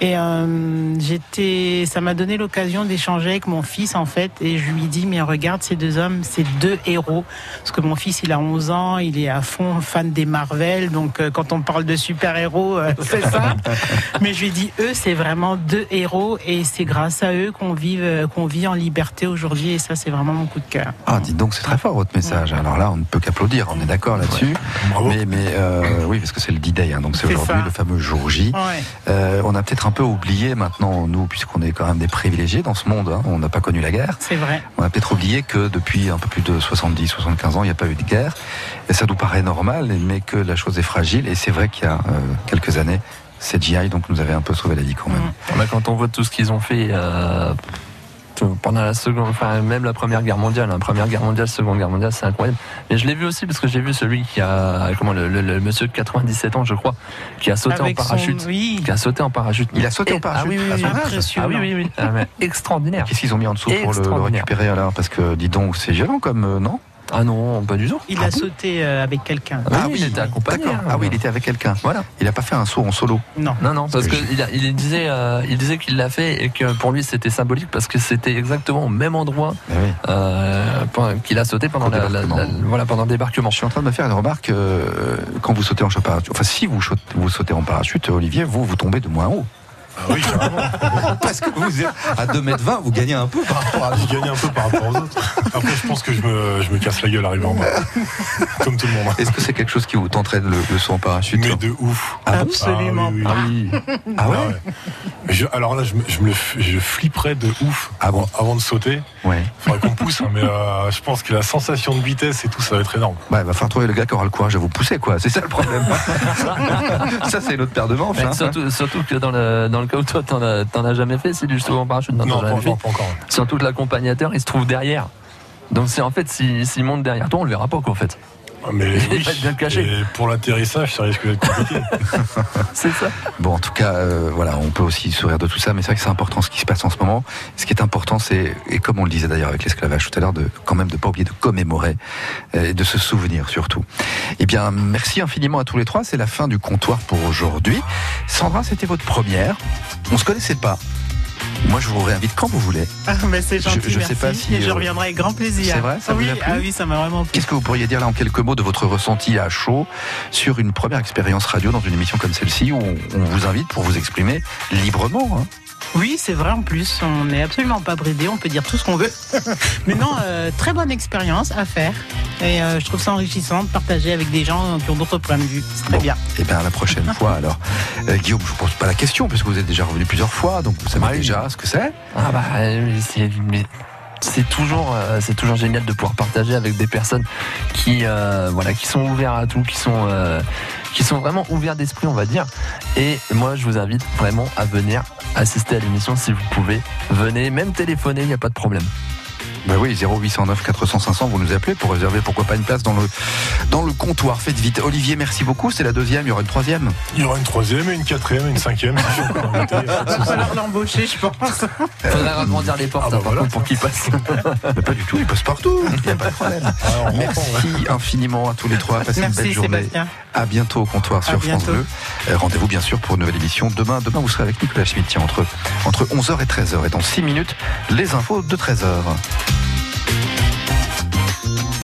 Et euh, j'étais, ça m'a donné l'occasion d'échanger avec mon fils en fait, et je lui dis mais regarde ces deux hommes, ces deux héros, parce que mon fils il a 11 ans, il est à fond fan des Marvel, donc euh, quand on parle de super héros, c'est ça. mais je lui dis eux c'est vraiment deux héros et c'est grâce à eux qu'on vit, euh, qu'on vit en liberté aujourd'hui, et ça c'est vraiment mon coup de cœur. Ah, dites donc, c'est très fort votre message. Alors là, on ne peut qu'applaudir, on est d'accord là-dessus. Mais, mais euh, oui, parce que c'est le D-Day, hein, donc c'est C'est aujourd'hui ça. le fameux jour J. Ouais. Euh, on a peut-être un peu oublié maintenant, nous, puisqu'on est quand même des privilégiés dans ce monde, hein, on n'a pas connu la guerre. C'est vrai. On a peut-être oublié que depuis un peu plus de 70, 75 ans, il n'y a pas eu de guerre. Et ça nous paraît normal, mais que la chose est fragile. Et c'est vrai qu'il y a euh, quelques années, cette GI donc nous avait un peu sauvé la vie quand même. Bah, quand on voit tout ce qu'ils ont fait euh, pendant la seconde, enfin même la première guerre mondiale, la première guerre mondiale, seconde guerre mondiale, c'est incroyable. Mais je l'ai vu aussi parce que j'ai vu celui qui a, comment le, le- le monsieur de 97 ans, je crois, qui a sauté Avec en son- parachute, oui. qui a sauté en parachute. Il a sauté en Et- parachute Ah oui, oui, oui, son âge Ah oui, oui, oui. Ah, mais extraordinaire. Qu'est-ce qu'ils ont mis en dessous pour le, le récupérer alors Parce que, dis donc, c'est violent comme, euh, non? Ah non, pas du tout. Il a sauté euh, avec quelqu'un. Ah oui, il était accompagné. Ah oui, il était avec quelqu'un. Voilà. Il n'a pas fait un saut en solo. Non. Non, non, parce que qu'il il disait, euh, il disait qu'il l'a fait et que pour lui c'était symbolique parce que c'était exactement au même endroit euh, pendant- qu'il a sauté pendant, la, la- la- voilà, pendant le débarquement. Je suis en train de me faire une remarque. euh, quand vous sautez en parachute, enfin, si vous sautez, vous sautez en parachute, Olivier, vous, vous tombez de moins haut. Ah oui, carrément. Parce que vous êtes à 2m20, vous gagnez un peu par rapport à Je gagne un peu par rapport aux autres. Après, je pense que je me, je me casse la gueule arrivé en bas. Comme tout le monde. Est-ce que c'est quelque chose qui vous tenterait le, le saut en parachute Mais de ouf. Ah Absolument Ah oui, pas. oui, oui. Ah ouais je- alors là, je, me- je me flipperais de ouf Ah bon avant de sauter. Ouais. Faudrait qu'on pousse, hein, mais euh, je pense que la sensation de vitesse et tout, ça va être énorme. Bah, il va falloir trouver le gars qui aura le courage de vous pousser, quoi. C'est ça le problème. ça, c'est l'autre paire de manches. Hein. surtout, surtout que dans le, dans le cas où toi t'en as, t'en as jamais fait, c'est du saut en parachute. Non, t'en as pas, jamais non, fait. pas encore. Surtout que l'accompagnateur il se trouve derrière. Donc c'est en fait s'il s'il monte derrière toi, on le verra pas quoi en fait. Ah, Mais Il oui. va être bien caché. Et pour l'atterrissage, ça risque d'être compliqué. C'est ça. Bon, en tout cas, euh, voilà, on peut aussi sourire de tout ça, mais c'est vrai que c'est important ce qui se passe en ce moment. Ce qui est important, c'est, et comme on le disait d'ailleurs avec l'esclavage tout à l'heure, de quand même de pas oublier de commémorer euh, et de se souvenir surtout. Eh bien, merci infiniment à tous les trois. C'est la fin du comptoir pour aujourd'hui. Sandra, c'était votre première. On se connaissait pas. Moi, je vous réinvite quand vous voulez. Ah, mais c'est gentil, Je- je sais pas si, Et je euh, reviendrai avec grand plaisir. c'est vrai, ça vous oui, a plu ah oui, ça m'a vraiment plu. Qu'est-ce que vous pourriez dire là en quelques mots de votre ressenti à chaud sur une première expérience radio dans une émission comme celle-ci où on, on vous invite pour vous exprimer librement hein Oui, c'est vrai en plus, on n'est absolument pas bridé, on peut dire tout ce qu'on veut. Mais non, euh, très bonne expérience à faire. Et euh, je trouve ça enrichissant de partager avec des gens qui ont d'autres points de vue. C'est très bien. Eh bien, la prochaine fois, alors. Euh, Guillaume, je vous pose pas la question, puisque vous êtes déjà revenu plusieurs fois, donc vous savez Ah oui. déjà ce que c'est. Ah bah euh, c'est c'est toujours euh, c'est toujours génial de pouvoir partager avec des personnes qui euh, voilà qui sont ouverts à tout, qui sont euh, qui sont vraiment ouverts d'esprit, on va dire. Et moi, je vous invite vraiment à venir assister à l'émission si vous pouvez. Venez, même téléphoner, il n'y a pas de problème. Bah oui, 0809 400 500, vous nous appelez pour réserver pourquoi pas une place dans le, dans le comptoir. Faites vite. Olivier, merci beaucoup. C'est la deuxième, il y aura une troisième. Il y aura une troisième, et une quatrième, et une cinquième. Il va falloir l'embaucher, je pense. Faudrait agrandir les portes Ah bah par voilà. contre, pour qu'il passe. Mais pas du tout, il passe partout. Il n'y a pas de problème. Merci infiniment à tous les trois. Passez une Merci, belle journée. Sébastien. À bientôt au comptoir sur France. Bleu. Euh, Rendez-vous bien sûr pour une nouvelle émission demain. Demain, vous serez avec Nicolas Schmitt tiens, entre, entre 11h et 13h. Et dans 6 minutes, les infos de 13h. Thank you